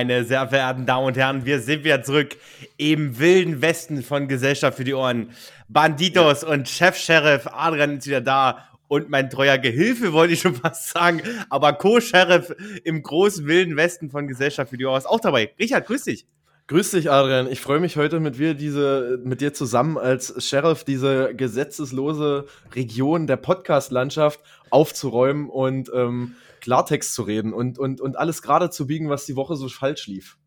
meine sehr verehrten Damen und Herren, wir sind wieder zurück im wilden Westen von Gesellschaft für die Ohren. Banditos und Chef-Sheriff Adrian ist wieder da und mein treuer Gehilfe, wollte ich schon fast sagen, aber Co-Sheriff im großen wilden Westen von Gesellschaft für die Ohren ist auch dabei. Richard, grüß dich. Grüß dich, Adrian. Ich freue mich heute mit dir, diese, mit dir zusammen als Sheriff diese gesetzeslose Region der Podcast-Landschaft aufzuräumen und ähm, Klartext zu reden und, und, und alles gerade zu biegen, was die Woche so falsch lief.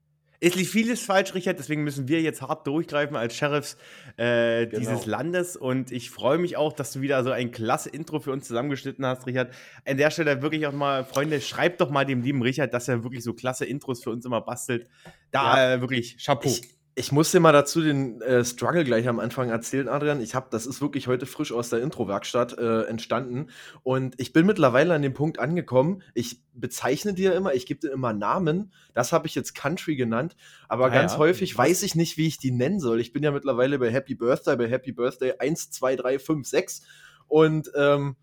Es lief vieles falsch, Richard, deswegen müssen wir jetzt hart durchgreifen als Sheriffs äh, genau. dieses Landes. Und ich freue mich auch, dass du wieder so ein klasse Intro für uns zusammengeschnitten hast, Richard. An der Stelle wirklich auch mal, Freunde, schreibt doch mal dem lieben Richard, dass er wirklich so klasse Intros für uns immer bastelt. Da ja. äh, wirklich Chapeau. Ich, ich muss dir mal dazu den äh, Struggle gleich am Anfang erzählen, Adrian. Ich habe, das ist wirklich heute frisch aus der Intro-Werkstatt äh, entstanden. Und ich bin mittlerweile an dem Punkt angekommen. Ich bezeichne dir immer, ich gebe dir immer Namen. Das habe ich jetzt Country genannt. Aber ah, ganz ja. häufig weiß ich nicht, wie ich die nennen soll. Ich bin ja mittlerweile bei Happy Birthday, bei Happy Birthday 1, 2, 3, 5, 6. Und ähm,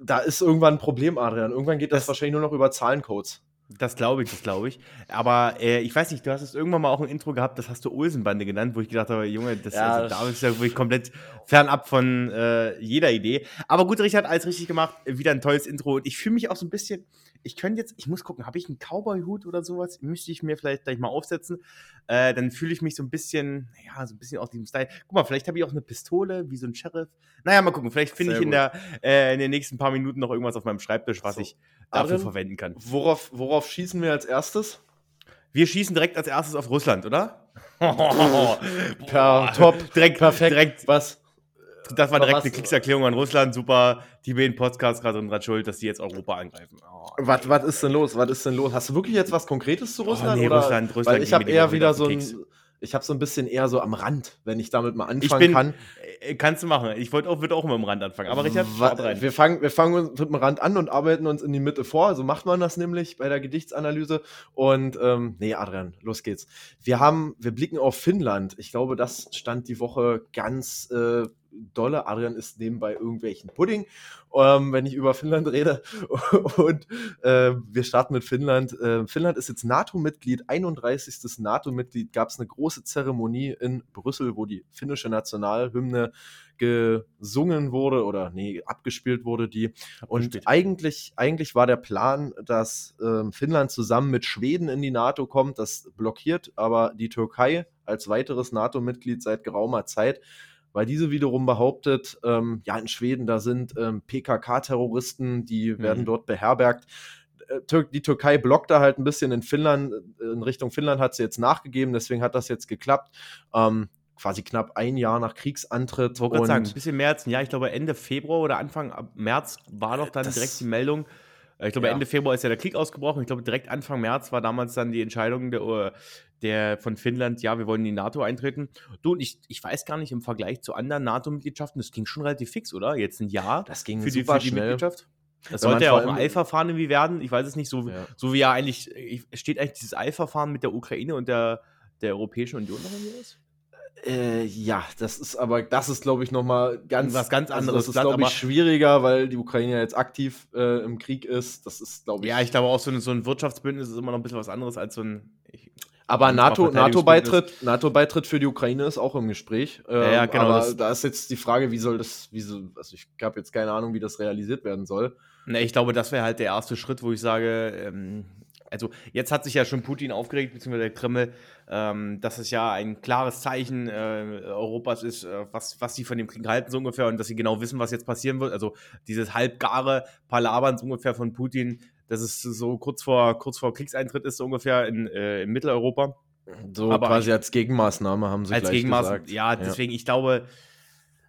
da ist irgendwann ein Problem, Adrian. Irgendwann geht das, das wahrscheinlich nur noch über Zahlencodes. Das glaube ich, das glaube ich. Aber äh, ich weiß nicht, du hast es irgendwann mal auch ein Intro gehabt, das hast du Olsenbande genannt, wo ich gedacht habe, Junge, das, ja, also, da ist ja wirklich komplett fernab von äh, jeder Idee. Aber gut, Richard, alles richtig gemacht. Wieder ein tolles Intro. Und ich fühle mich auch so ein bisschen, ich könnte jetzt, ich muss gucken, habe ich einen Cowboy-Hut oder sowas? Müsste ich mir vielleicht gleich mal aufsetzen. Äh, dann fühle ich mich so ein bisschen, ja, so ein bisschen aus diesem Style. Guck mal, vielleicht habe ich auch eine Pistole, wie so ein Sheriff. Naja, mal gucken. Vielleicht finde ich in, der, äh, in den nächsten paar Minuten noch irgendwas auf meinem Schreibtisch, was so. ich dafür Arin, verwenden kann. Worauf, worauf schießen wir als erstes? Wir schießen direkt als erstes auf Russland, oder? per Top. Direkt, perfekt. Direkt. Was? Das war direkt eine Kriegserklärung an Russland. Super. Die beiden Podcasts gerade dran schuld, dass die jetzt Europa angreifen. Oh, was, was ist denn los? Was ist denn los? Hast du wirklich jetzt was Konkretes zu Russland? Oh, nee, oder? Russland, Russland. Weil ich habe eher wieder so ein ich habe so ein bisschen eher so am Rand, wenn ich damit mal anfangen bin, kann. Äh, kannst du machen. Ich wollte auch, würde auch immer am Rand anfangen. Aber Richard, rein. Wir fangen, wir fangen mit dem Rand an und arbeiten uns in die Mitte vor. So macht man das nämlich bei der Gedichtsanalyse. Und ähm, nee, Adrian, los geht's. Wir haben, wir blicken auf Finnland. Ich glaube, das stand die Woche ganz äh, dolle. Adrian isst nebenbei irgendwelchen Pudding, ähm, wenn ich über Finnland rede. Und äh, wir starten mit Finnland. Äh, Finnland ist jetzt NATO-Mitglied, 31. NATO-Mitglied. Gab es eine große Zeremonie in Brüssel, wo die finnische Nationalhymne gesungen wurde oder nee, abgespielt wurde die. Und eigentlich, eigentlich war der Plan, dass äh, Finnland zusammen mit Schweden in die NATO kommt. Das blockiert aber die Türkei als weiteres NATO-Mitglied seit geraumer Zeit weil diese wiederum behauptet, ähm, ja, in Schweden, da sind ähm, PKK-Terroristen, die mhm. werden dort beherbergt. Äh, die Türkei blockt da halt ein bisschen in Finnland, äh, in Richtung Finnland hat sie jetzt nachgegeben, deswegen hat das jetzt geklappt. Ähm, quasi knapp ein Jahr nach Kriegsantritt. Ich wollte sagen, ein bisschen mehr als ein Jahr, ich glaube Ende Februar oder Anfang März war doch dann direkt die Meldung. Äh, ich glaube, ja. Ende Februar ist ja der Krieg ausgebrochen. Ich glaube, direkt Anfang März war damals dann die Entscheidung der, der von Finnland, ja, wir wollen in die NATO eintreten. Du, und ich, ich weiß gar nicht, im Vergleich zu anderen NATO-Mitgliedschaften, das ging schon relativ fix, oder? Jetzt ein Jahr das ging für, die, für die Mitgliedschaft. Das sollte ja auch ein Eilverfahren irgendwie werden. Ich weiß es nicht, so, ja. so wie ja eigentlich, steht eigentlich dieses Eilverfahren mit der Ukraine und der, der Europäischen Union noch irgendwie was? Äh, ja, das ist aber, das ist, glaube ich, nochmal ganz was ganz anderes. Also das ist, glaube ich, schwieriger, weil die Ukraine jetzt aktiv äh, im Krieg ist. Das ist, glaube ich. Ja, ich glaube auch, so ein, so ein Wirtschaftsbündnis ist immer noch ein bisschen was anderes als so ein. Ich, aber NATO-Beitritt NATO NATO für die Ukraine ist auch im Gespräch. Ähm, ja, ja, genau. Aber da ist jetzt die Frage, wie soll das, wie so, also ich habe jetzt keine Ahnung, wie das realisiert werden soll. Ne, ich glaube, das wäre halt der erste Schritt, wo ich sage, ähm, also jetzt hat sich ja schon Putin aufgeregt, beziehungsweise der Kreml, ähm, dass es ja ein klares Zeichen äh, Europas ist, äh, was, was sie von dem Krieg halten, so ungefähr, und dass sie genau wissen, was jetzt passieren wird. Also dieses halbgare Palabern so ungefähr von Putin, dass es so kurz vor, kurz vor Kriegseintritt ist, so ungefähr in, äh, in Mitteleuropa. So Aber quasi als Gegenmaßnahme haben sie als gleich Gegenmaßnahme, gesagt. Ja, deswegen, ja. ich glaube,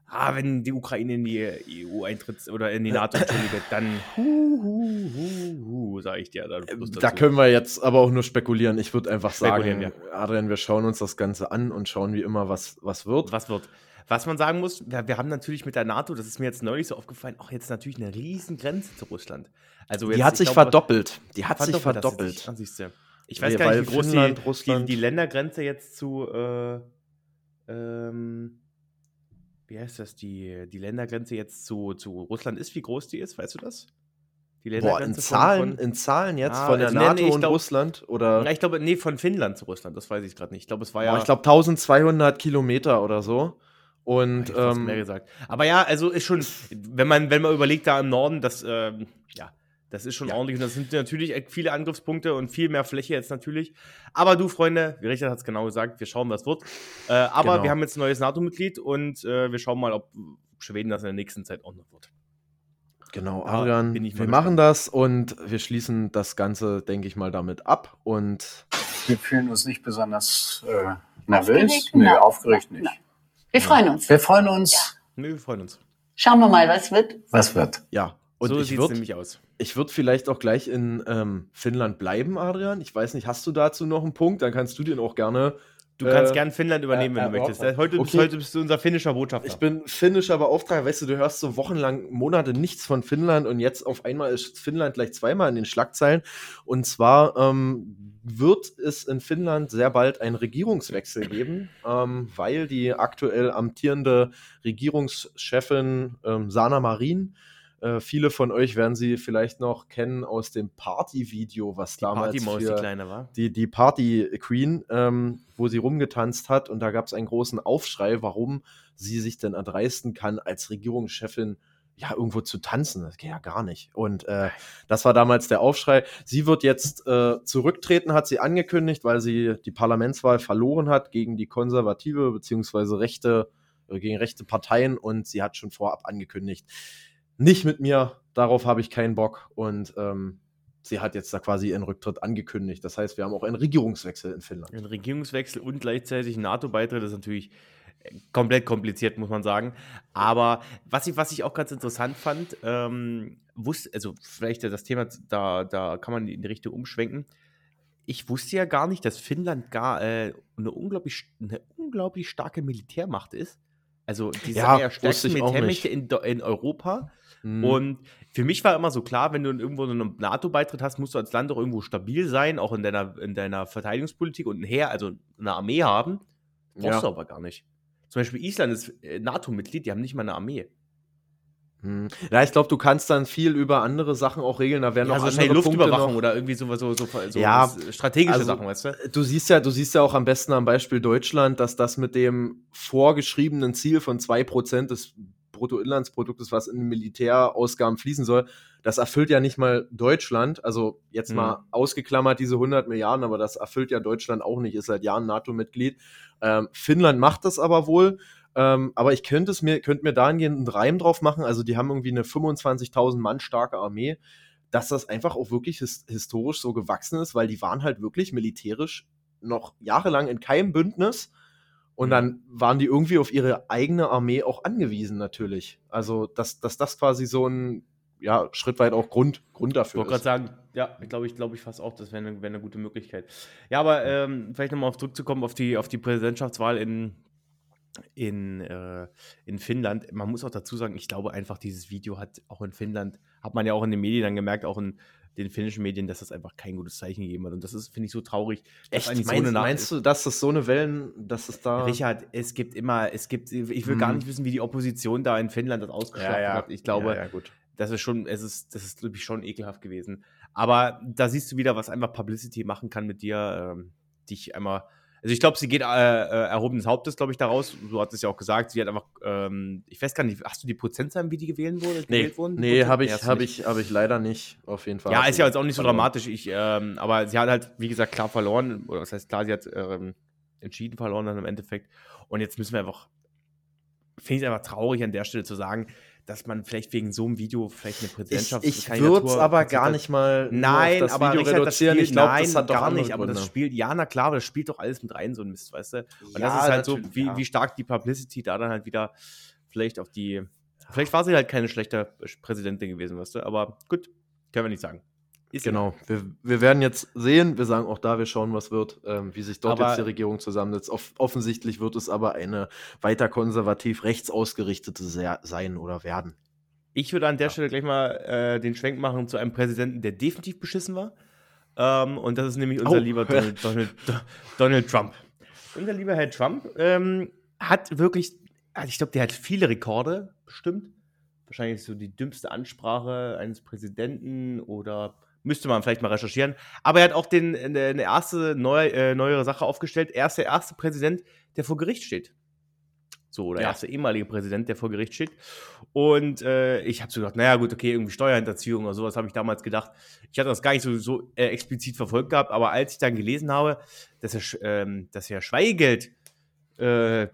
ah, wenn die Ukraine in die EU eintritt oder in die NATO, entschuldige, dann hu, hu, hu, hu, sage ich dir. Da, da, können wir jetzt aber auch nur spekulieren. Ich würde einfach sagen, ja. Adrian, wir schauen uns das Ganze an und schauen wie immer, was, was wird. Was wird. Was man sagen muss, wir, wir, haben natürlich mit der NATO, das ist mir jetzt neulich so aufgefallen, auch jetzt natürlich eine riesen Grenze zu Russland. Also jetzt, die hat sich glaub, verdoppelt. Die hat sich verdoppelt. Ist, ich weiß nee, gar nicht, wie groß Finnland, die, die, die, Ländergrenze jetzt zu äh, ähm, wie heißt das, die, die Ländergrenze jetzt zu, zu Russland ist, wie groß die ist, weißt du das? Die Boah, in Zahlen, von, in Zahlen jetzt ah, von der also, NATO nee, nee, und glaub, Russland? Oder? Na, ich glaube, nee, von Finnland zu Russland, das weiß ich gerade nicht. Ich glaube, es war ja. Boah, ich glaube 1200 Kilometer oder so. Und ähm, mehr gesagt. Aber ja, also ist schon, wenn man, wenn man überlegt, da im Norden, das, ähm, ja, das ist schon ja. ordentlich. Und das sind natürlich viele Angriffspunkte und viel mehr Fläche jetzt natürlich. Aber du, Freunde, wie Richard hat es genau gesagt, wir schauen, was wird. Äh, aber genau. wir haben jetzt ein neues NATO-Mitglied und äh, wir schauen mal, ob Schweden das in der nächsten Zeit auch noch wird. Genau, Adrian, wir gespannt. machen das und wir schließen das Ganze, denke ich mal, damit ab. Und wir fühlen uns nicht besonders äh, nervös. Nee, aufgeregt nicht. Wir freuen uns. Wir freuen uns. Ja. Nee, wir freuen uns. Schauen wir mal, was wird. Was wird. Ja. Und so sieht es nämlich aus. Ich würde vielleicht auch gleich in ähm, Finnland bleiben, Adrian. Ich weiß nicht, hast du dazu noch einen Punkt? Dann kannst du den auch gerne Du kannst äh, gern Finnland übernehmen, äh, wenn du äh, möchtest. Heute, okay. heute, bist du unser finnischer Botschafter. Ich bin finnischer Beauftragter. Weißt du, du hörst so wochenlang, Monate nichts von Finnland und jetzt auf einmal ist Finnland gleich zweimal in den Schlagzeilen. Und zwar ähm, wird es in Finnland sehr bald einen Regierungswechsel geben, ähm, weil die aktuell amtierende Regierungschefin ähm, Sana Marin äh, viele von euch werden sie vielleicht noch kennen aus dem Party-Video, was die damals Party für die kleine war. Die, die Party Queen, ähm, wo sie rumgetanzt hat und da gab es einen großen Aufschrei, warum sie sich denn erdreisten kann, als Regierungschefin ja, irgendwo zu tanzen. Das geht ja gar nicht. Und äh, das war damals der Aufschrei. Sie wird jetzt äh, zurücktreten, hat sie angekündigt, weil sie die Parlamentswahl verloren hat gegen die konservative beziehungsweise rechte, äh, gegen rechte Parteien und sie hat schon vorab angekündigt, nicht mit mir, darauf habe ich keinen Bock. Und ähm, sie hat jetzt da quasi ihren Rücktritt angekündigt. Das heißt, wir haben auch einen Regierungswechsel in Finnland. Ein Regierungswechsel und gleichzeitig ein NATO-Beitritt ist natürlich äh, komplett kompliziert, muss man sagen. Aber was ich, was ich auch ganz interessant fand, ähm, wusste, also vielleicht das Thema, da, da kann man in die Richtung umschwenken. Ich wusste ja gar nicht, dass Finnland gar äh, eine, unglaublich, eine unglaublich starke Militärmacht ist. Also die ja, ja stärksten Militärmächte in, in Europa. Mhm. Und für mich war immer so klar, wenn du irgendwo so einen NATO-Beitritt hast, musst du als Land auch irgendwo stabil sein, auch in deiner, in deiner Verteidigungspolitik und ein Heer, also eine Armee haben. Brauchst ja. du aber gar nicht. Zum Beispiel Island ist äh, NATO-Mitglied, die haben nicht mal eine Armee. Hm. Ja, ich glaube, du kannst dann viel über andere Sachen auch regeln. Da werden ja, noch also andere Luftüberwachung oder irgendwie so, so, so, so ja, strategische also, Sachen, weißt du? Du siehst ja, du siehst ja auch am besten am Beispiel Deutschland, dass das mit dem vorgeschriebenen Ziel von 2% des Bruttoinlandsproduktes, was in Militärausgaben fließen soll, das erfüllt ja nicht mal Deutschland. Also jetzt mhm. mal ausgeklammert diese 100 Milliarden, aber das erfüllt ja Deutschland auch nicht, ist seit Jahren NATO-Mitglied. Ähm, Finnland macht das aber wohl. Ähm, aber ich könnte es mir, könnte mir dahingehend einen Reim drauf machen. Also die haben irgendwie eine 25.000 Mann starke Armee, dass das einfach auch wirklich his historisch so gewachsen ist, weil die waren halt wirklich militärisch noch jahrelang in keinem Bündnis und mhm. dann waren die irgendwie auf ihre eigene Armee auch angewiesen, natürlich. Also, dass, dass das quasi so ein ja, Schritt weit auch Grund, Grund dafür ich wollte gerade sagen, ja, glaube ich, glaube ich fast auch, das wäre eine, wär eine gute Möglichkeit. Ja, aber ähm, vielleicht nochmal auf zurückzukommen auf die, auf die Präsidentschaftswahl in, in, äh, in Finnland. Man muss auch dazu sagen, ich glaube einfach, dieses Video hat auch in Finnland, hat man ja auch in den Medien dann gemerkt, auch in den finnischen Medien, dass das einfach kein gutes Zeichen gegeben hat. Und das ist, finde ich, so traurig. Echt? Meinst, so eine meinst du, dass das so eine Wellen, dass es da. Richard, es gibt immer, es gibt, ich will hm. gar nicht wissen, wie die Opposition da in Finnland das ausgeschlachtet ja, ja. hat. Ich glaube, ja, das ist schon, es ist, das ist, glaube ich, schon ekelhaft gewesen. Aber da siehst du wieder, was einfach Publicity machen kann mit dir, ähm, dich einmal also ich glaube, sie geht äh, äh, erhobenes Hauptes, glaube ich, daraus. Du hast es ja auch gesagt. Sie hat einfach, ähm, ich weiß gar nicht, hast du die Prozentzahlen, wie die gewählt wurde? Nee, gewählt wurden? nee habe ich, hab ich, hab ich leider nicht, auf jeden Fall. Ja, ist ja jetzt auch nicht so dramatisch. Ich, ähm, aber sie hat halt, wie gesagt, klar verloren. Oder das heißt, klar, sie hat ähm, entschieden verloren dann im Endeffekt. Und jetzt müssen wir einfach, finde ich es einfach traurig an der Stelle zu sagen, dass man vielleicht wegen so einem Video vielleicht eine Präsidentschaft Ich, ich würde es aber gar nicht mal nein, das aber Video Richard, reduzieren. Das Spiel, ich glaube, das hat gar nicht. Aber das spielt, ja, na klar, aber das spielt doch alles mit rein, so ein Mist, weißt du? Und ja, das ist halt so, wie, ja. wie stark die Publicity da dann halt wieder vielleicht auf die. Vielleicht war sie halt keine schlechte Präsidentin gewesen, weißt du? Aber gut, können wir nicht sagen. Ist genau. Wir, wir, werden jetzt sehen, wir sagen auch da, wir schauen, was wird, ähm, wie sich dort aber jetzt die Regierung zusammensetzt. Off offensichtlich wird es aber eine weiter konservativ rechts ausgerichtete sein oder werden. Ich würde an der ja. Stelle gleich mal äh, den Schwenk machen zu einem Präsidenten, der definitiv beschissen war. Ähm, und das ist nämlich unser oh. lieber Donald, Donald, Donald, Trump. Unser lieber Herr Trump ähm, hat wirklich, also ich glaube, der hat viele Rekorde bestimmt wahrscheinlich so die dümmste Ansprache eines Präsidenten oder müsste man vielleicht mal recherchieren. Aber er hat auch den, eine erste neu, äh, neuere Sache aufgestellt. Er ist der erste Präsident, der vor Gericht steht. So, oder ja. erste ehemalige Präsident, der vor Gericht steht. Und äh, ich habe so gedacht, naja, gut, okay, irgendwie Steuerhinterziehung oder sowas habe ich damals gedacht. Ich hatte das gar nicht so, so äh, explizit verfolgt gehabt, aber als ich dann gelesen habe, dass er, ähm, dass er Schweigegeld äh,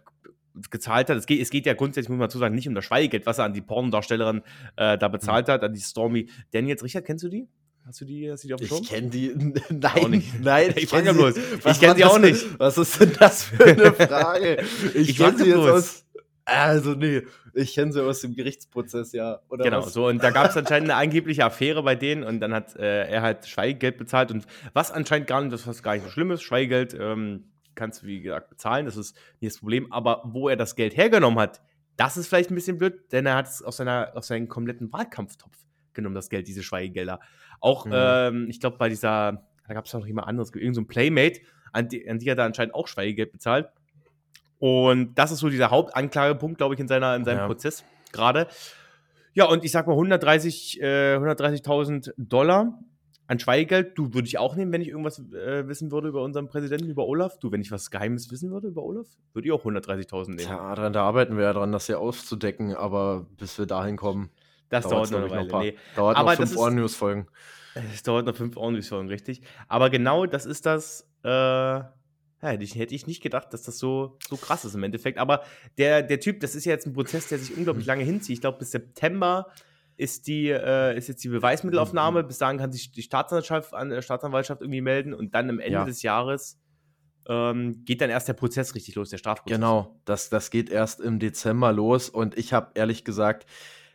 gezahlt hat, es geht, es geht ja grundsätzlich, muss man dazu sagen, nicht um das Schweigegeld, was er an die Pornodarstellerin äh, da bezahlt mhm. hat, an die Stormy Daniels. Richard, kennst du die? Hast du die, hast du die auf dem Schirm? Ich kenne die. Nein, nein, ich, ich kenne die bloß. Ich kenne die auch nicht. Was ist denn das für eine Frage? Ich, ich kenne sie jetzt aus. Also, nee, ich kenne sie aus dem Gerichtsprozess, ja. Oder genau, was? so. Und da gab es anscheinend eine angebliche Affäre bei denen und dann hat äh, er halt Schweigegeld bezahlt. Und was anscheinend gar nicht, das was gar nicht so schlimm ist, Schweigegeld ähm, kannst du, wie gesagt, bezahlen, das ist nicht das Problem. Aber wo er das Geld hergenommen hat, das ist vielleicht ein bisschen blöd, denn er hat es aus, seiner, aus seinem kompletten Wahlkampftopf genommen, das Geld, diese Schweigegelder. Auch, mhm. ähm, ich glaube, bei dieser, da gab es noch jemand anderes, irgendein so Playmate, an die, an die hat er anscheinend auch Schweigegeld bezahlt. Und das ist so dieser Hauptanklagepunkt, glaube ich, in, seiner, in seinem ja. Prozess gerade. Ja, und ich sag mal 130, äh, 130.000 Dollar an Schweigegeld. Du würde ich auch nehmen, wenn ich irgendwas äh, wissen würde über unseren Präsidenten, über Olaf. Du, wenn ich was Geheimes wissen würde über Olaf, würde ich auch 130.000 nehmen. Ja, da arbeiten wir ja dran, das hier aufzudecken, aber bis wir dahin kommen. Das dauert, dauert noch eine Weile. Noch nee. Dauert aber noch fünf Ohren-News-Folgen. Es dauert noch fünf Ohren-News-Folgen, richtig. Aber genau das ist das. Äh, ja, hätte, ich, nicht gedacht, dass das so, so krass ist im Endeffekt. Aber der, der Typ, das ist ja jetzt ein Prozess, der sich unglaublich lange hinzieht. Ich glaube, bis September ist, die, äh, ist jetzt die Beweismittelaufnahme. Bis dahin kann sich die Staatsanwaltschaft, äh, Staatsanwaltschaft irgendwie melden und dann am Ende ja. des Jahres ähm, geht dann erst der Prozess richtig los, der Strafprozess. Genau, das, das geht erst im Dezember los und ich habe ehrlich gesagt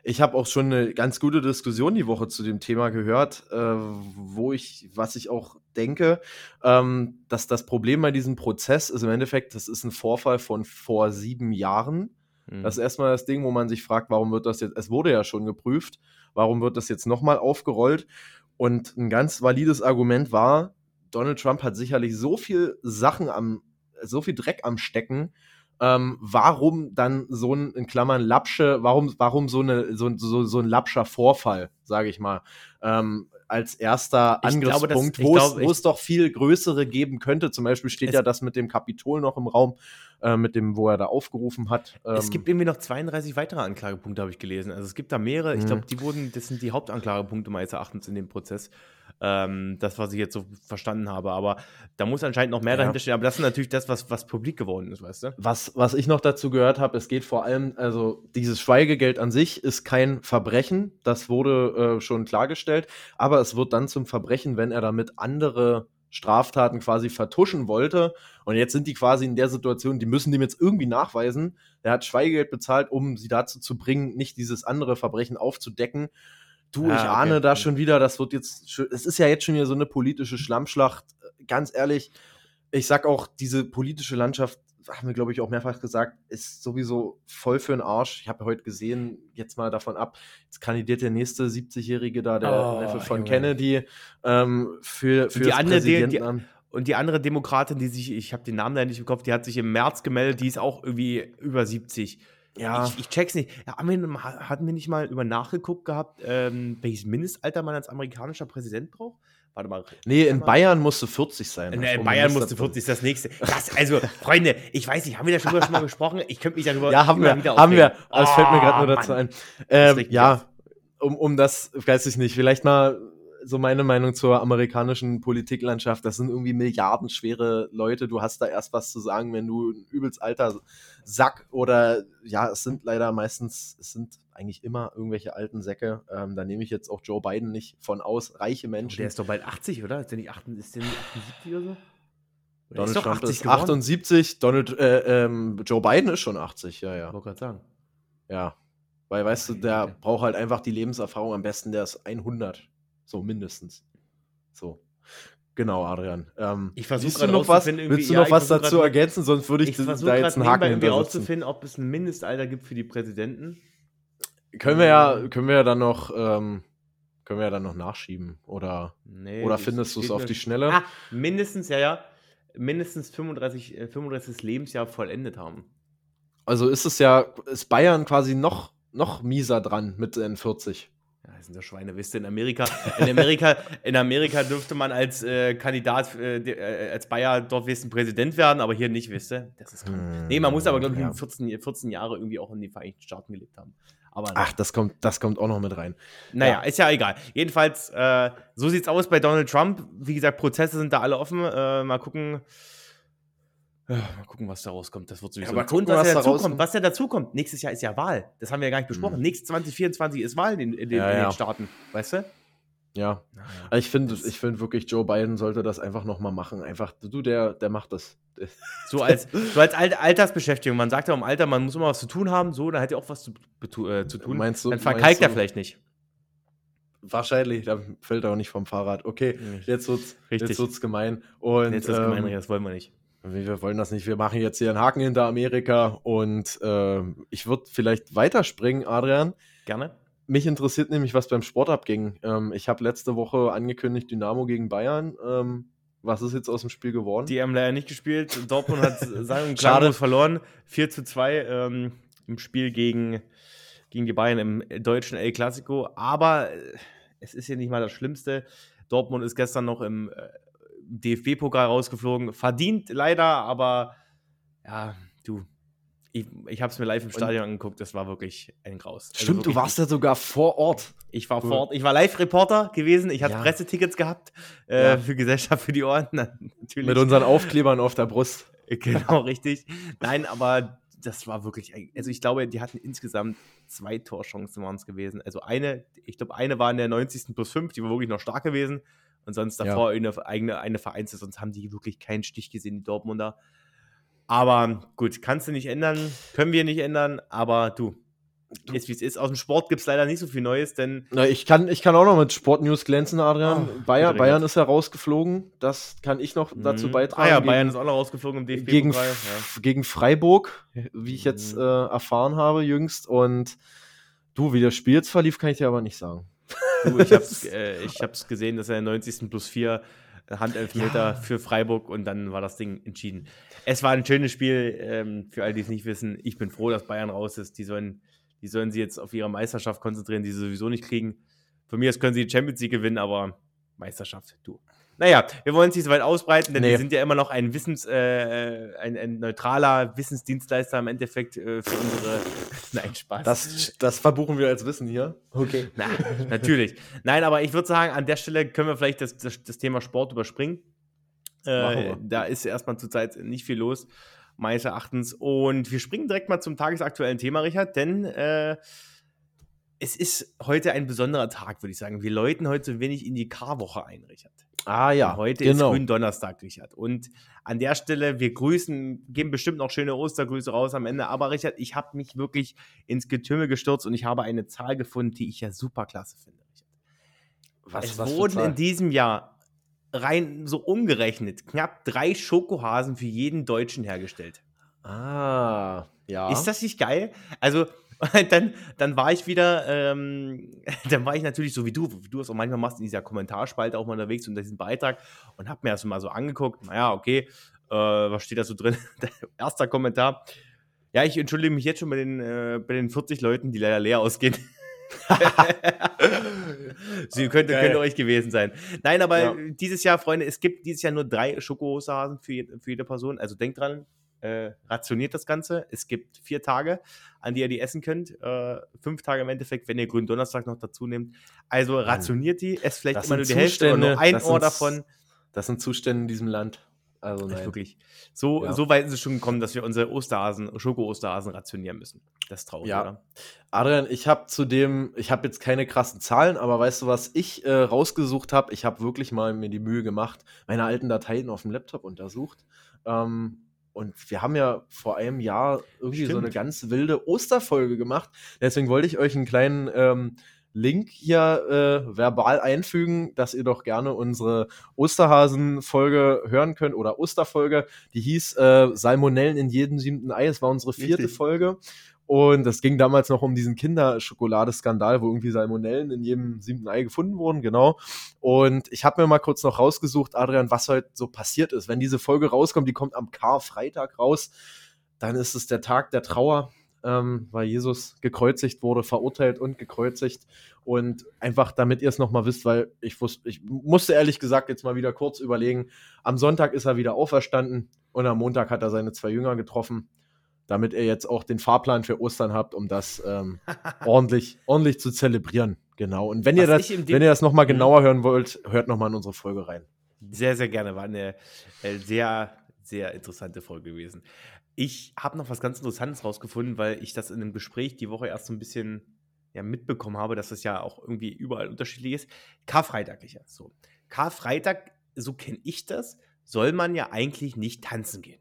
ich habe auch schon eine ganz gute Diskussion die Woche zu dem Thema gehört, äh, wo ich, was ich auch denke, ähm, dass das Problem bei diesem Prozess ist im Endeffekt, das ist ein Vorfall von vor sieben Jahren. Mhm. Das ist erstmal das Ding, wo man sich fragt, warum wird das jetzt, es wurde ja schon geprüft, warum wird das jetzt nochmal aufgerollt? Und ein ganz valides Argument war, Donald Trump hat sicherlich so viel Sachen am, so viel Dreck am Stecken, ähm, warum dann so ein, in Klammern, Lapsche, warum, warum so, eine, so, so, so ein Lapscher Vorfall, sage ich mal, ähm, als erster Angriffspunkt, wo, es, doch viel größere geben könnte. Zum Beispiel steht ja das mit dem Kapitol noch im Raum, äh, mit dem, wo er da aufgerufen hat. Ähm, es gibt irgendwie noch 32 weitere Anklagepunkte, habe ich gelesen. Also es gibt da mehrere. Ich mhm. glaube, die wurden, das sind die Hauptanklagepunkte meines Erachtens in dem Prozess. Ähm, das, was ich jetzt so verstanden habe. Aber da muss anscheinend noch mehr ja. dahinter stehen. Aber das ist natürlich das, was, was publik geworden ist, weißt du? Was, was ich noch dazu gehört habe, es geht vor allem, also dieses Schweigegeld an sich ist kein Verbrechen. Das wurde äh, schon klargestellt. Aber es wird dann zum Verbrechen, wenn er damit andere Straftaten quasi vertuschen wollte. Und jetzt sind die quasi in der Situation, die müssen dem jetzt irgendwie nachweisen. Er hat Schweigegeld bezahlt, um sie dazu zu bringen, nicht dieses andere Verbrechen aufzudecken. Du, ah, ich ahne okay. da schon wieder, das wird jetzt, es ist ja jetzt schon wieder so eine politische Schlammschlacht. Ganz ehrlich, ich sag auch, diese politische Landschaft, haben wir glaube ich auch mehrfach gesagt, ist sowieso voll für den Arsch. Ich habe heute gesehen, jetzt mal davon ab, jetzt kandidiert der nächste 70-Jährige da, der oh, Neffe von Junge. Kennedy, ähm, für, für die andere, die, und die andere Demokratin, die sich, ich habe den Namen da nicht im Kopf, die hat sich im März gemeldet, die ist auch irgendwie über 70. Ja. Ich, ich check's nicht. Ja, haben wir, hatten wir nicht mal über nachgeguckt gehabt, ähm, welches Mindestalter man als amerikanischer Präsident braucht? Warte mal. Nee, in Bayern musste 40 sein. Nee, in Bayern musste 40 das nächste. Das, also, Freunde, ich weiß nicht, haben wir da schon, schon mal gesprochen? Ich könnte mich darüber Ja, haben wir, wieder haben wir. Es oh, fällt mir gerade nur dazu Mann. ein. Ähm, ja, um, um das, weiß ich nicht, vielleicht mal so meine Meinung zur amerikanischen Politiklandschaft. Das sind irgendwie milliardenschwere Leute. Du hast da erst was zu sagen, wenn du ein übelst alter Sack oder ja, es sind leider meistens, es sind eigentlich immer irgendwelche alten Säcke. Ähm, da nehme ich jetzt auch Joe Biden nicht von aus. Reiche Menschen. Der ist doch bald 80, oder? Ist der nicht, 78, ist der nicht 78 oder so? Donald ist Trump ist geworden? 78, Donald, äh, ähm, Joe Biden ist schon 80, ja, ja. Ich wollte gerade sagen. Ja. Weil, weißt du, der braucht halt einfach die Lebenserfahrung am besten, der ist 100. So mindestens. So. Genau, Adrian. Ähm, ich versuche noch was. Willst du noch ja, was dazu ergänzen? Sonst würde ich, ich da jetzt einen Haken irgendwie rauszufinden, ob es ein Mindestalter gibt für die Präsidenten. Können wir ja, ähm. können wir ja dann noch, ähm, können wir ja dann noch nachschieben oder, nee, oder findest du es auf die Schnelle? Ah, mindestens, ja, ja, mindestens 35, 35. Äh, Lebensjahr vollendet haben. Also ist es ja, ist Bayern quasi noch noch mieser dran mit den 40. Ja, das sind ja Schweine, wisst ihr, in Amerika, in Amerika, in Amerika dürfte man als äh, Kandidat, äh, äh, als Bayer dort wissen Präsident werden, aber hier nicht, wisst ihr. Das ist hm, Nee, man muss aber, glaube ich, ja. 14, 14 Jahre irgendwie auch in die Vereinigten Staaten gelebt haben. Aber Ach, das kommt, das kommt auch noch mit rein. Naja, ja. ist ja egal. Jedenfalls, äh, so sieht's aus bei Donald Trump. Wie gesagt, Prozesse sind da alle offen. Äh, mal gucken. Mal gucken, was da rauskommt. Das wird sowieso. Ja, gucken, was, was, da dazukommt. was da dazukommt. Nächstes Jahr ist ja Wahl. Das haben wir ja gar nicht besprochen. Hm. Nächstes 2024 ist Wahl in, in, in, ja, in den Staaten. Weißt du? Ja. Naja. Ich finde ich find wirklich, Joe Biden sollte das einfach nochmal machen. Einfach, du, der, der macht das. So als, so als Altersbeschäftigung. Man sagt ja im Alter, man muss immer was zu tun haben. So, da hat er auch was zu, äh, zu tun. Meinst du, Dann verkalkt er vielleicht nicht. Wahrscheinlich, dann fällt er auch nicht vom Fahrrad. Okay, jetzt wird's, jetzt wird's gemein. Und, jetzt wird's ähm, gemein, das wollen wir nicht. Wir wollen das nicht. Wir machen jetzt hier einen Haken hinter Amerika und äh, ich würde vielleicht weiterspringen, Adrian. Gerne. Mich interessiert nämlich, was beim Sport abging. Ähm, ich habe letzte Woche angekündigt, Dynamo gegen Bayern. Ähm, was ist jetzt aus dem Spiel geworden? Die haben leider nicht gespielt. Dortmund hat sagen Schade verloren. 4 zu 2 ähm, im Spiel gegen, gegen die Bayern im deutschen El Clasico. Aber äh, es ist ja nicht mal das Schlimmste. Dortmund ist gestern noch im äh, DFB-Pokal rausgeflogen. Verdient leider, aber ja, du. Ich, ich habe es mir live im Stadion Und angeguckt, das war wirklich ein Graus. Also Stimmt, du warst ja sogar vor Ort. Ich war vor Ort. Ich war Live-Reporter gewesen. Ich hatte ja. Pressetickets gehabt äh, ja. für Gesellschaft für die Ohren. Natürlich. Mit unseren Aufklebern auf der Brust. Genau, richtig. Nein, aber das war wirklich, also ich glaube, die hatten insgesamt zwei Torchancen waren es gewesen. Also eine, ich glaube, eine war in der 90. plus 5, die war wirklich noch stark gewesen. Und sonst davor ja. eine eigene eine Vereins, sonst haben die wirklich keinen Stich gesehen, die Dortmunder. Aber gut, kannst du nicht ändern, können wir nicht ändern, aber du, ist wie es ist. Aus dem Sport gibt es leider nicht so viel Neues, denn. Na, ich, kann, ich kann auch noch mit Sportnews glänzen, Adrian. Oh, Bayern, Bayern ist ja rausgeflogen. Das kann ich noch mhm. dazu beitragen. Ah ja, Bayern ist auch noch rausgeflogen im DFB. Gegen, ja. gegen Freiburg, wie ich jetzt mhm. äh, erfahren habe, jüngst. Und du, wie das Spiel jetzt verlief, kann ich dir aber nicht sagen. Du, ich habe es äh, gesehen, dass er in 90. plus 4 äh, Handelfmeter ja. für Freiburg und dann war das Ding entschieden. Es war ein schönes Spiel, ähm, für alle, die es nicht wissen. Ich bin froh, dass Bayern raus ist. Die sollen, die sollen sie jetzt auf ihre Meisterschaft konzentrieren, die sie sowieso nicht kriegen. Von mir aus können sie die Champions League gewinnen, aber Meisterschaft, du. Naja, wir wollen es nicht so weit ausbreiten, denn nee. wir sind ja immer noch ein Wissens, äh, ein, ein, neutraler Wissensdienstleister im Endeffekt äh, für unsere. Nein, Spaß. Das, das verbuchen wir als Wissen hier. Okay. Na, natürlich. Nein, aber ich würde sagen, an der Stelle können wir vielleicht das, das, das Thema Sport überspringen. Äh, da ist erstmal zurzeit nicht viel los, meines Erachtens. Und wir springen direkt mal zum tagesaktuellen Thema, Richard, denn äh, es ist heute ein besonderer Tag, würde ich sagen. Wir läuten heute so wenig in die Karwoche ein, Richard. Ah ja. Heute genau. ist Gründonnerstag, Richard. Und an der Stelle, wir grüßen, geben bestimmt noch schöne Ostergrüße raus am Ende. Aber Richard, ich habe mich wirklich ins Getümmel gestürzt und ich habe eine Zahl gefunden, die ich ja super klasse finde, Richard. Was, es was wurden in diesem Jahr rein so umgerechnet knapp drei Schokohasen für jeden Deutschen hergestellt. Ah, ja. Ist das nicht geil? Also, dann, dann war ich wieder, ähm, dann war ich natürlich so wie du, wie du es auch manchmal machst, in dieser Kommentarspalte auch mal unterwegs unter diesem Beitrag und habe mir das mal so angeguckt. Naja, okay, äh, was steht da so drin? Erster Kommentar. Ja, ich entschuldige mich jetzt schon bei den, äh, bei den 40 Leuten, die leider leer ausgehen. Sie könnte, könnte euch gewesen sein. Nein, aber ja. dieses Jahr, Freunde, es gibt dieses Jahr nur drei Schokohasen für, für jede Person. Also denkt dran, äh, rationiert das Ganze. Es gibt vier Tage, an die ihr die essen könnt. Äh, fünf Tage im Endeffekt, wenn ihr grünen Donnerstag noch dazu nehmt. Also rationiert die, esst vielleicht immer nur die Hälfte oder nur ein Ohr davon. Das sind Zustände in diesem Land. Also nein. Wirklich. So, ja. so weit ist es schon gekommen, dass wir unsere Osterhasen, Schoko-Osterhasen rationieren müssen. Das ist traurig, ja. oder? Adrian, ich habe zudem, ich habe jetzt keine krassen Zahlen, aber weißt du, was ich äh, rausgesucht habe? Ich habe wirklich mal mir die Mühe gemacht, meine alten Dateien auf dem Laptop untersucht. Ähm, und wir haben ja vor einem Jahr irgendwie Stimmt. so eine ganz wilde Osterfolge gemacht. Deswegen wollte ich euch einen kleinen ähm, Link hier äh, verbal einfügen, dass ihr doch gerne unsere Osterhasen-Folge hören könnt oder Osterfolge. Die hieß äh, Salmonellen in jedem siebten Ei. Es war unsere vierte Richtig. Folge. Und es ging damals noch um diesen Kinderschokoladeskandal, wo irgendwie Salmonellen in jedem siebten Ei gefunden wurden, genau. Und ich habe mir mal kurz noch rausgesucht, Adrian, was heute so passiert ist. Wenn diese Folge rauskommt, die kommt am Karfreitag raus, dann ist es der Tag der Trauer ähm, weil Jesus gekreuzigt wurde, verurteilt und gekreuzigt. Und einfach, damit ihr es nochmal wisst, weil ich wusste, ich musste ehrlich gesagt jetzt mal wieder kurz überlegen. Am Sonntag ist er wieder auferstanden und am Montag hat er seine zwei Jünger getroffen, damit ihr jetzt auch den Fahrplan für Ostern habt, um das ähm, ordentlich, ordentlich zu zelebrieren. Genau. Und wenn ihr das, wenn ihr das nochmal mhm. genauer hören wollt, hört nochmal in unsere Folge rein. Sehr, sehr gerne. War eine äh, sehr, sehr interessante Folge gewesen. Ich habe noch was ganz Interessantes rausgefunden, weil ich das in einem Gespräch die Woche erst so ein bisschen ja, mitbekommen habe, dass das ja auch irgendwie überall unterschiedlich ist. Karfreitag ist ja so. Karfreitag, so kenne ich das, soll man ja eigentlich nicht tanzen gehen.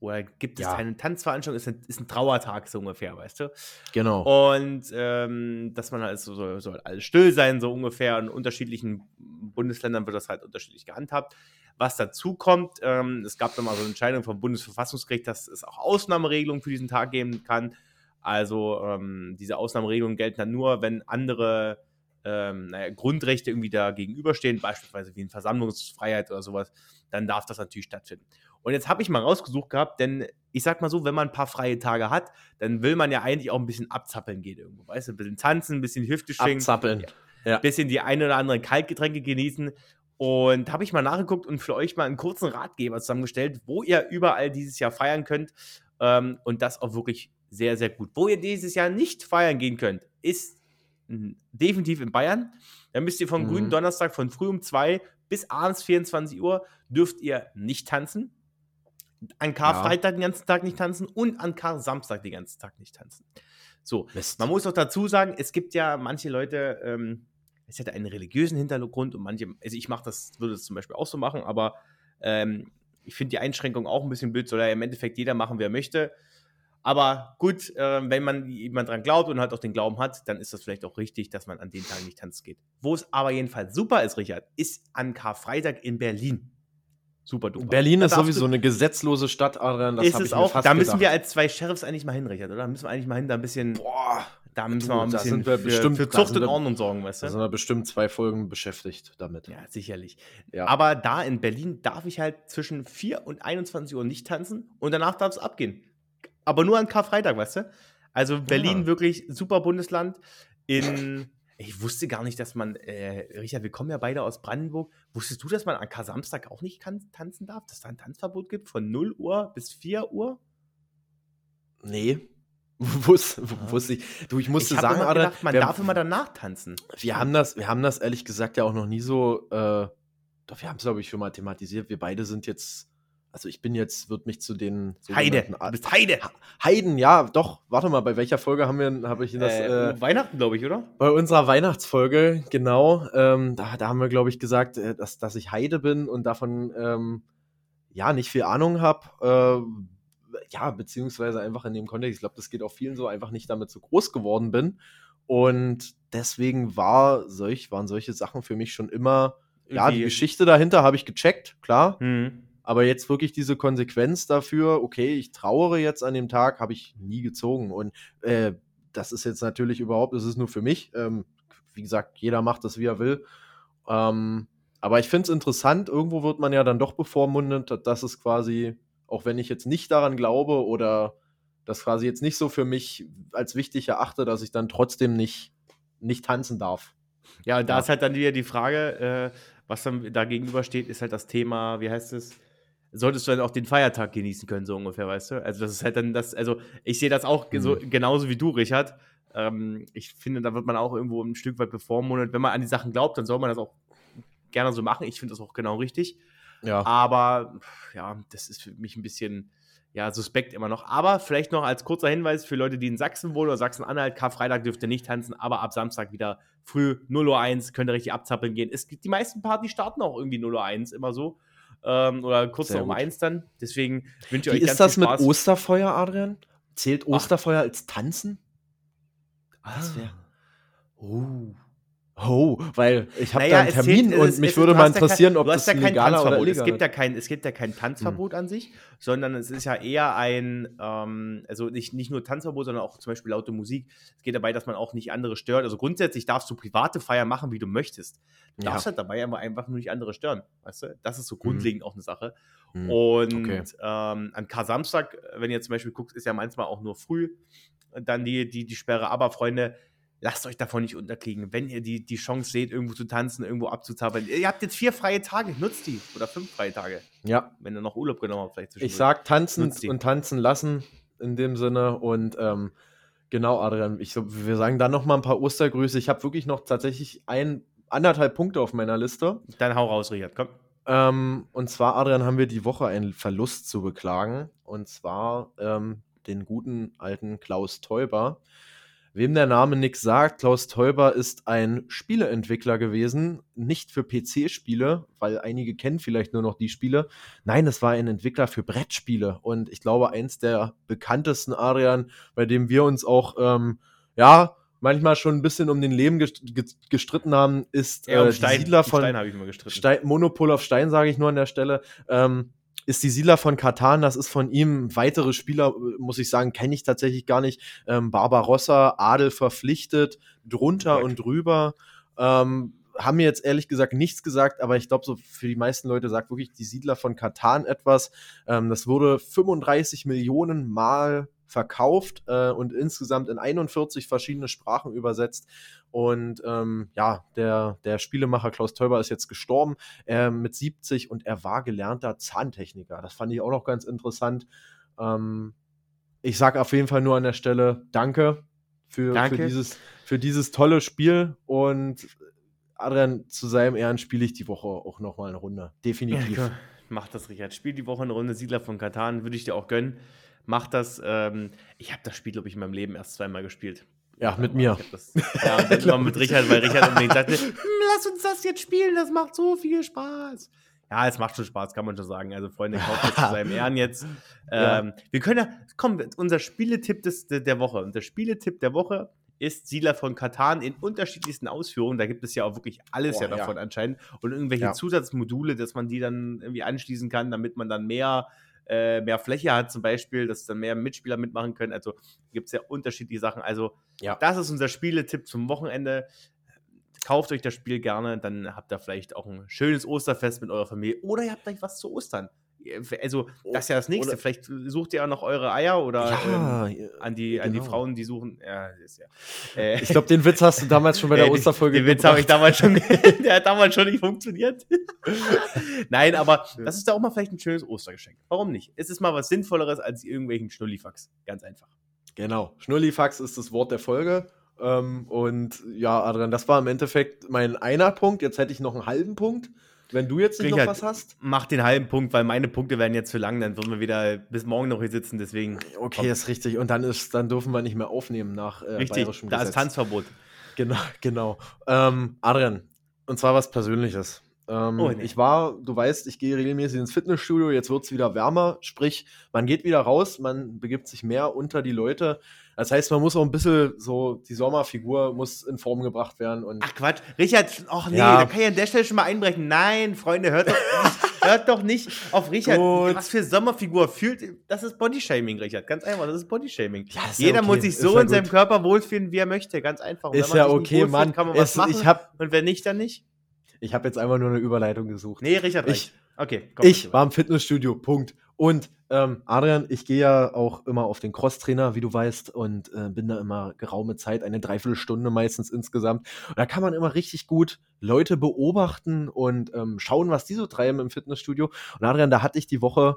Oder gibt es ja. keine Tanzveranstaltung, ist ein, ist ein Trauertag so ungefähr, weißt du? Genau. Und ähm, dass man halt so, soll, soll alles still sein, so ungefähr. In unterschiedlichen Bundesländern wird das halt unterschiedlich gehandhabt. Was dazu kommt, ähm, es gab dann mal so eine Entscheidung vom Bundesverfassungsgericht, dass es auch Ausnahmeregelungen für diesen Tag geben kann. Also ähm, diese Ausnahmeregelungen gelten dann nur, wenn andere ähm, naja, Grundrechte irgendwie da gegenüberstehen, beispielsweise wie eine Versammlungsfreiheit oder sowas, dann darf das natürlich stattfinden. Und jetzt habe ich mal rausgesucht gehabt, denn ich sag mal so, wenn man ein paar freie Tage hat, dann will man ja eigentlich auch ein bisschen abzappeln gehen irgendwo, weißt du, ein bisschen tanzen, ein bisschen Hüfte schwingen. Abzappeln. Ja. Ein bisschen die ein oder anderen Kaltgetränke genießen. Und habe ich mal nachgeguckt und für euch mal einen kurzen Ratgeber zusammengestellt, wo ihr überall dieses Jahr feiern könnt. Ähm, und das auch wirklich sehr, sehr gut. Wo ihr dieses Jahr nicht feiern gehen könnt, ist definitiv in Bayern. Da müsst ihr vom mhm. grünen Donnerstag von früh um 2 bis abends 24 Uhr dürft ihr nicht tanzen. An Karfreitag ja. den ganzen Tag nicht tanzen und an Kar-Samstag den ganzen Tag nicht tanzen. So, Mist. man muss auch dazu sagen, es gibt ja manche Leute, ähm, es hätte einen religiösen Hintergrund und manche, also ich mache das, würde es zum Beispiel auch so machen, aber ähm, ich finde die Einschränkung auch ein bisschen blöd, soll ja im Endeffekt jeder machen, wer möchte. Aber gut, äh, wenn man jemand dran glaubt und halt auch den Glauben hat, dann ist das vielleicht auch richtig, dass man an den Tagen nicht tanzen geht. Wo es aber jedenfalls super ist, Richard, ist an Karfreitag in Berlin. Super duper. Berlin ist sowieso eine gesetzlose Stadt, Adrian. Das ist es auch. da müssen gedacht. wir als zwei Sheriffs eigentlich mal hin, Richard, oder? Da müssen wir eigentlich mal hin, da ein bisschen. Boah, da müssen du, wir mal ein bisschen wir bestimmt, für, Zucht und Ordnung sorgen, weißt du? Da sind wir bestimmt zwei Folgen beschäftigt damit. Ja, sicherlich. Ja. Aber da in Berlin darf ich halt zwischen 4 und 21 Uhr nicht tanzen und danach darf es abgehen. Aber nur an Karfreitag, weißt du? Also Berlin ja. wirklich super Bundesland. In ich wusste gar nicht, dass man, äh, Richard, wir kommen ja beide aus Brandenburg. Wusstest du, dass man an Kar-Samstag auch nicht kann, tanzen darf? Dass da ein Tanzverbot gibt von 0 Uhr bis 4 Uhr? Nee. Wus, ah. wusste ich. Du, ich musste ich sagen, immer gedacht, man wir, darf immer danach tanzen. Wir haben das, wir haben das ehrlich gesagt ja auch noch nie so, äh, doch, wir haben es, glaube ich, schon mal thematisiert. Wir beide sind jetzt also ich bin jetzt, wird mich zu den Heide, du bist Heide. Heiden, ja, doch. Warte mal, bei welcher Folge haben wir, habe ich das? Äh, äh, Weihnachten, glaube ich, oder? Bei unserer Weihnachtsfolge, genau. Ähm, da, da haben wir, glaube ich, gesagt, äh, dass, dass ich Heide bin und davon ähm, ja nicht viel Ahnung habe. Äh, ja, beziehungsweise einfach in dem Kontext, ich glaube, das geht auch vielen so, einfach nicht damit so groß geworden bin. Und deswegen war solch, waren solche Sachen für mich schon immer, Irgendwie. ja, die Geschichte dahinter habe ich gecheckt, klar. Mhm aber jetzt wirklich diese Konsequenz dafür, okay, ich trauere jetzt an dem Tag, habe ich nie gezogen. Und äh, das ist jetzt natürlich überhaupt, das ist nur für mich. Ähm, wie gesagt, jeder macht das, wie er will. Ähm, aber ich finde es interessant, irgendwo wird man ja dann doch bevormundet, dass es quasi, auch wenn ich jetzt nicht daran glaube oder das quasi jetzt nicht so für mich als wichtig erachte, dass ich dann trotzdem nicht, nicht tanzen darf. Ja, und da ja. ist halt dann wieder die Frage, äh, was dann da gegenüber steht, ist halt das Thema, wie heißt es? Solltest du dann auch den Feiertag genießen können, so ungefähr, weißt du? Also, das ist halt dann das, also ich sehe das auch mhm. so, genauso wie du, Richard. Ähm, ich finde, da wird man auch irgendwo ein Stück weit bevormundet. Wenn man an die Sachen glaubt, dann soll man das auch gerne so machen. Ich finde das auch genau richtig. Ja. Aber ja, das ist für mich ein bisschen ja, suspekt immer noch. Aber vielleicht noch als kurzer Hinweis für Leute, die in Sachsen wohnen oder Sachsen-Anhalt, Karfreitag dürft ihr nicht tanzen, aber ab Samstag wieder früh 0 Uhr 1 könnt ihr richtig abzappeln gehen. Es gibt, die meisten Partys starten auch irgendwie 0 Uhr 1 immer so ähm, oder kurz Sehr noch um gut. eins dann. Deswegen wünsche ich Wie euch ganz ist das mit Osterfeuer, Adrian? Zählt Osterfeuer Ach. als Tanzen? Ah, das wäre. Oh. Oh, weil ich habe naja, da einen Termin zählt, und es, mich es, würde mal interessieren, kein, ob das ja legaler oder illegal es gibt ja kein, Es gibt ja kein Tanzverbot hm. an sich, sondern es ist ja eher ein, ähm, also nicht, nicht nur Tanzverbot, sondern auch zum Beispiel laute Musik. Es geht dabei, dass man auch nicht andere stört. Also grundsätzlich darfst du private Feier machen, wie du möchtest. Du ja. darfst halt dabei aber einfach nur nicht andere stören. Weißt du? Das ist so hm. grundlegend hm. auch eine Sache. Hm. Und okay. ähm, an Kar-Samstag, wenn ihr zum Beispiel guckt, ist ja manchmal auch nur früh dann die, die, die Sperre. Aber Freunde, lasst euch davon nicht unterkriegen. Wenn ihr die, die Chance seht, irgendwo zu tanzen, irgendwo abzuzaubern. Ihr habt jetzt vier freie Tage, nutzt die. Oder fünf freie Tage. Ja. Wenn ihr noch Urlaub genommen habt, vielleicht Ich sag tanzen und tanzen lassen in dem Sinne. Und ähm, genau, Adrian, ich, wir sagen dann noch mal ein paar Ostergrüße. Ich habe wirklich noch tatsächlich ein, anderthalb Punkte auf meiner Liste. Dann hau raus, Richard, komm. Ähm, und zwar, Adrian, haben wir die Woche einen Verlust zu beklagen. Und zwar ähm, den guten alten Klaus Teuber. Wem der Name nichts sagt, Klaus Teuber ist ein Spieleentwickler gewesen, nicht für PC-Spiele, weil einige kennen vielleicht nur noch die Spiele. Nein, es war ein Entwickler für Brettspiele und ich glaube eins der bekanntesten Arian, bei dem wir uns auch ähm, ja manchmal schon ein bisschen um den Leben gestritten haben, ist äh, Stein. Siedler von Stein ich immer gestritten. Stein, Monopol auf Stein, sage ich nur an der Stelle. Ähm, ist die Siedler von Katan, das ist von ihm. Weitere Spieler, muss ich sagen, kenne ich tatsächlich gar nicht. Ähm, Barbarossa, Adel verpflichtet, drunter und drüber. Ähm, haben mir jetzt ehrlich gesagt nichts gesagt, aber ich glaube, so für die meisten Leute sagt wirklich die Siedler von Katan etwas. Ähm, das wurde 35 Millionen Mal verkauft äh, und insgesamt in 41 verschiedene Sprachen übersetzt. Und ähm, ja, der, der Spielemacher Klaus Teuber ist jetzt gestorben äh, mit 70 und er war gelernter Zahntechniker. Das fand ich auch noch ganz interessant. Ähm, ich sage auf jeden Fall nur an der Stelle Danke für, Danke. für, dieses, für dieses tolle Spiel und Adrian, zu seinem Ehren spiele ich die Woche auch nochmal eine Runde. Definitiv. Ja, Mach das, Richard. Spiel die Woche eine Runde Siedler von Katan, würde ich dir auch gönnen. Mach das. Ähm, ich habe das Spiel, glaube ich, in meinem Leben erst zweimal gespielt. Ja, mit mir. Das, ja, und dann mit Richard, weil Richard unbedingt sagte, hm, lass uns das jetzt spielen, das macht so viel Spaß. Ja, es macht schon Spaß, kann man schon sagen. Also, Freunde, kauft das zu seinem Ehren jetzt. Ähm, ja. Wir können ja, komm, unser Spieletipp des, der Woche. Und der Spieletipp der Woche ist Siedler von Katan in unterschiedlichsten Ausführungen. Da gibt es ja auch wirklich alles Boah, ja davon ja. anscheinend. Und irgendwelche ja. Zusatzmodule, dass man die dann irgendwie anschließen kann, damit man dann mehr äh, mehr Fläche hat, zum Beispiel, dass dann mehr Mitspieler mitmachen können. Also gibt es ja unterschiedliche Sachen. Also, ja. das ist unser Spieletipp zum Wochenende. Kauft euch das Spiel gerne, dann habt ihr vielleicht auch ein schönes Osterfest mit eurer Familie oder ihr habt vielleicht was zu Ostern also das ist ja das nächste. Oder Vielleicht sucht ihr auch noch eure Eier oder ja, ähm, an, die, genau. an die. Frauen, die suchen. Ja, ist ja. Äh, ich glaube, den Witz hast du damals schon bei der Osterfolge Den Witz habe ich damals schon. der hat damals schon nicht funktioniert. Nein, aber das ist da auch mal vielleicht ein schönes Ostergeschenk. Warum nicht? Es ist mal was Sinnvolleres als irgendwelchen Schnullifax. Ganz einfach. Genau. Schnullifax ist das Wort der Folge. Ähm, und ja, Adrian, das war im Endeffekt mein einer Punkt. Jetzt hätte ich noch einen halben Punkt. Wenn du jetzt nicht noch was hast? Mach den halben Punkt, weil meine Punkte werden jetzt zu lang, dann würden wir wieder bis morgen noch hier sitzen, deswegen. Okay, komm. ist richtig. Und dann ist, dann dürfen wir nicht mehr aufnehmen nach äh, richtig, da Gesetz. ist Tanzverbot. Genau, genau. Ähm, Adrian, und zwar was Persönliches. Ähm, oh, nee. Ich war, du weißt, ich gehe regelmäßig ins Fitnessstudio, jetzt wird es wieder wärmer, sprich, man geht wieder raus, man begibt sich mehr unter die Leute. Das heißt, man muss auch ein bisschen so, die Sommerfigur muss in Form gebracht werden. Und Ach Quatsch, Richard, ach nee, ja. da kann ich an der Stelle schon mal einbrechen. Nein, Freunde, hört doch nicht, hört doch nicht auf Richard. Gut. Was für Sommerfigur fühlt, das ist Bodyshaming, Richard, ganz einfach, das ist Bodyshaming. Ja, ist Jeder ja okay. muss sich so in seinem Körper wohlfühlen, wie er möchte, ganz einfach. Und ist ja okay, Mann. Kann man was es, machen, ich hab, und wenn nicht, dann nicht. Ich habe jetzt einfach nur eine Überleitung gesucht. Nee, Richard, ich, okay. Komm, ich war im Fitnessstudio, Punkt. Und ähm, Adrian, ich gehe ja auch immer auf den Crosstrainer, wie du weißt, und äh, bin da immer geraume Zeit, eine Dreiviertelstunde meistens insgesamt. Und da kann man immer richtig gut Leute beobachten und ähm, schauen, was die so treiben im Fitnessstudio. Und Adrian, da hatte ich die Woche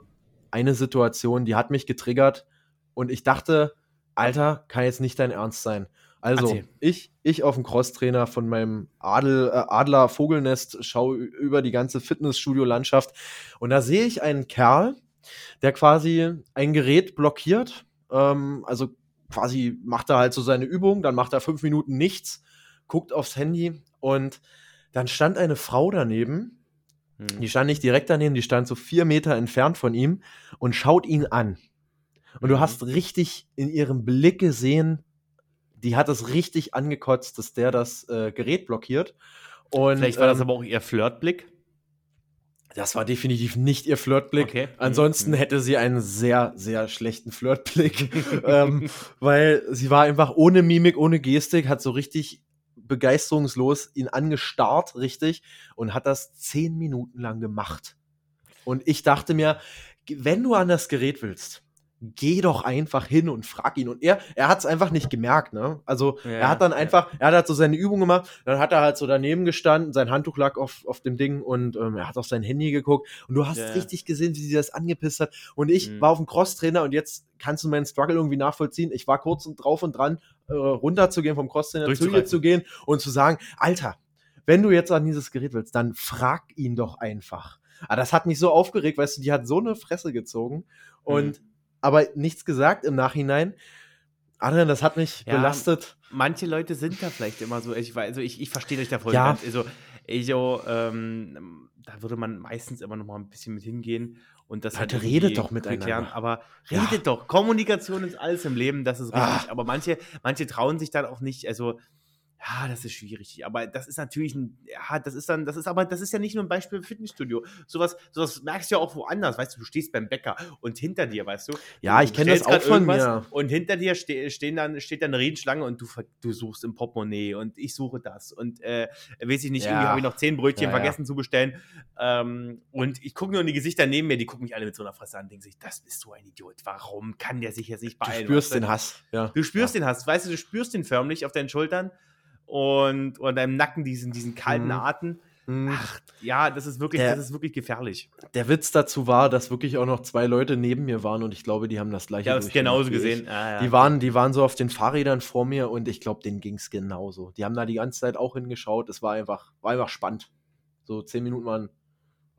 eine Situation, die hat mich getriggert und ich dachte, Alter, kann jetzt nicht dein Ernst sein. Also, ich, ich auf dem Crosstrainer von meinem Adel, äh, Adler Vogelnest schaue über die ganze Fitnessstudio-Landschaft und da sehe ich einen Kerl, der quasi ein Gerät blockiert. Ähm, also quasi macht er halt so seine Übung, dann macht er fünf Minuten nichts, guckt aufs Handy und dann stand eine Frau daneben. Hm. Die stand nicht direkt daneben, die stand so vier Meter entfernt von ihm und schaut ihn an. Und du mhm. hast richtig in ihrem Blick gesehen, die hat es richtig angekotzt, dass der das äh, Gerät blockiert. Und, Vielleicht war ähm, das aber auch ihr Flirtblick. Das war definitiv nicht ihr Flirtblick. Okay. Ansonsten mhm. hätte sie einen sehr, sehr schlechten Flirtblick, ähm, weil sie war einfach ohne Mimik, ohne Gestik, hat so richtig begeisterungslos ihn angestarrt, richtig, und hat das zehn Minuten lang gemacht. Und ich dachte mir, wenn du an das Gerät willst, geh doch einfach hin und frag ihn. Und er, er hat es einfach nicht gemerkt, ne? Also ja, er hat dann einfach, er hat halt so seine Übung gemacht, dann hat er halt so daneben gestanden, sein Handtuch lag auf, auf dem Ding und ähm, er hat auf sein Handy geguckt und du hast ja. richtig gesehen, wie sie das angepisst hat. Und ich mhm. war auf dem Crosstrainer und jetzt kannst du meinen Struggle irgendwie nachvollziehen. Ich war kurz drauf und dran, äh, runterzugehen vom Crosstrainer zu ihr zu gehen und zu sagen, Alter, wenn du jetzt an dieses Gerät willst, dann frag ihn doch einfach. Aber ah, das hat mich so aufgeregt, weißt du, die hat so eine Fresse gezogen und mhm aber nichts gesagt im Nachhinein. Adrian, das hat mich ja, belastet. Manche Leute sind da vielleicht immer so. Ich, also ich, ich verstehe euch da voll ja. ganz. Also, also ähm, da würde man meistens immer noch mal ein bisschen mit hingehen und das Leute, halt redet doch miteinander. Erklären, aber redet ja. doch. Kommunikation ist alles im Leben, das ist richtig. Ach. Aber manche, manche trauen sich dann auch nicht. Also ja, das ist schwierig. Aber das ist natürlich ein, ja, das ist dann, das ist aber, das ist ja nicht nur ein Beispiel im Fitnessstudio. Sowas, sowas merkst du ja auch woanders. Weißt du, du stehst beim Bäcker und hinter dir, weißt du. Ja, ich kenne das auch von mir. Und hinter dir ste stehen dann, steht dann eine Riesenschlange und du, du suchst im Portemonnaie und ich suche das. Und, äh, weiß ich nicht, ja. irgendwie habe ich noch zehn Brötchen ja, vergessen zu bestellen. Ähm, und ich gucke nur in die Gesichter neben mir, die gucken mich alle mit so einer Fresse an und denken sich, das bist du ein Idiot. Warum kann der sich jetzt nicht beeilen? Du spürst den Hass. Ja. Du spürst den Hass. Weißt du, du spürst den förmlich auf deinen Schultern und, und deinem Nacken diesen, diesen kalten mhm. Atem. Mhm. Ach, ja, das ist wirklich, der, das ist wirklich gefährlich. Der Witz dazu war, dass wirklich auch noch zwei Leute neben mir waren und ich glaube, die haben das gleiche. Ich habe es genauso gesehen. Ah, ja. Die, waren, die waren so auf den Fahrrädern vor mir und ich glaube, denen ging es genauso. Die haben da die ganze Zeit auch hingeschaut. Es war einfach, war einfach spannend. So zehn Minuten waren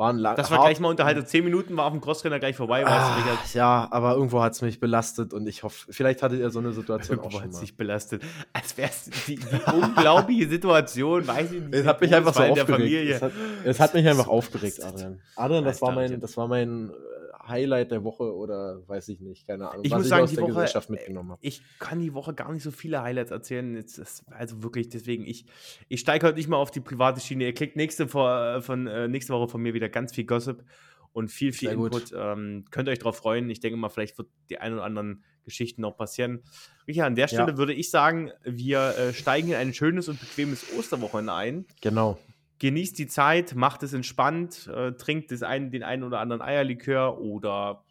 waren lang. Das war hart. gleich mal unterhalten. Zehn Minuten war auf dem Crosstrainer gleich vorbei. Ah, ja, aber irgendwo hat es mich belastet und ich hoffe, vielleicht hattet ihr so eine Situation irgendwo auch schon mal. sich belastet. Als wäre es die, die unglaubliche Situation, weiß ich nicht. Es hat mich einfach so aufgeregt. Es hat, es hat mich einfach aufgeregt, Adrian. Adrian, das war mein, das war mein Highlight der Woche oder weiß ich nicht, keine Ahnung. Ich muss sagen, ich die Woche, Ich kann die Woche gar nicht so viele Highlights erzählen. Ist, also wirklich, deswegen, ich, ich steige heute nicht mal auf die private Schiene. Ihr kriegt nächste, vor, von, äh, nächste Woche von mir wieder ganz viel Gossip und viel, viel Sehr Input. Ähm, könnt ihr euch darauf freuen. Ich denke mal, vielleicht wird die ein oder anderen Geschichten noch passieren. Richard, an der Stelle ja. würde ich sagen, wir äh, steigen in ein schönes und bequemes Osterwochenende ein. Genau genießt die Zeit, macht es entspannt, äh, trinkt das einen, den einen oder anderen Eierlikör oder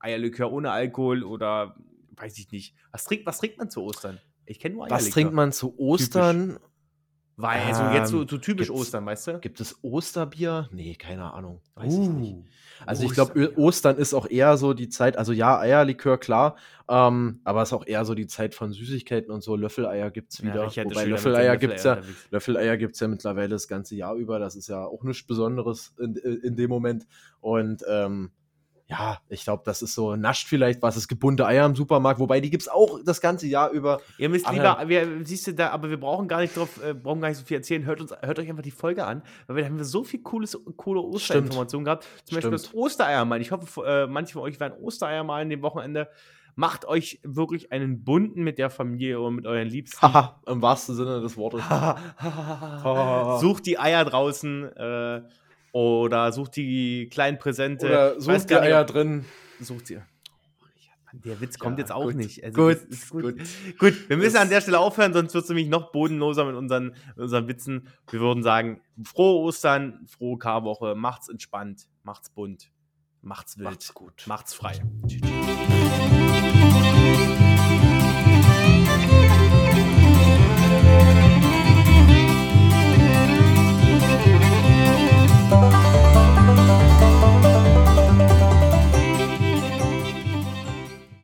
Eierlikör ohne Alkohol oder weiß ich nicht. Was trinkt, was trinkt man zu Ostern? Ich kenne nur Eierlikör. Was trinkt man zu Ostern? Typisch. Weil, also jetzt so, so typisch Ostern, weißt du? Gibt es Osterbier? Nee, keine Ahnung. Weiß uh, ich nicht. Also ich glaube, Ostern ist auch eher so die Zeit, also ja, Eierlikör, klar, ähm, aber es ist auch eher so die Zeit von Süßigkeiten und so. Löffeleier gibt es wieder. Ja, Wobei Löffeleier gibt es ja, Löffeleier gibt's ja mittlerweile das ganze Jahr über. Das ist ja auch nichts Besonderes in, in dem Moment. Und ähm, ja, ich glaube, das ist so nascht vielleicht, was ist gebundene Eier im Supermarkt, wobei die gibt es auch das ganze Jahr über. Ihr müsst lieber, wir, siehst du da, aber wir brauchen gar nicht drauf, äh, brauchen gar nicht so viel erzählen. Hört, uns, hört euch einfach die Folge an, weil wir haben wir so viel cooles, coole Osterinformationen gehabt. Zum Beispiel das Ostereier mal. Ich hoffe, äh, manche von euch werden Ostereier mal in dem Wochenende. Macht euch wirklich einen bunten mit der Familie und mit euren Liebsten. Haha, im wahrsten Sinne des Wortes. Sucht die Eier draußen. Äh, oder sucht die kleinen Präsente. Oder sucht die Eier drin. Sucht sie. Der Witz kommt ja, jetzt auch gut, nicht. Also gut, gut, gut, gut. wir müssen das an der Stelle aufhören, sonst wird es nämlich noch bodenloser mit unseren, mit unseren Witzen. Wir würden sagen, frohe Ostern, frohe Karwoche, macht's entspannt, macht's bunt, macht's wild, macht's gut, macht's frei. Tschüss.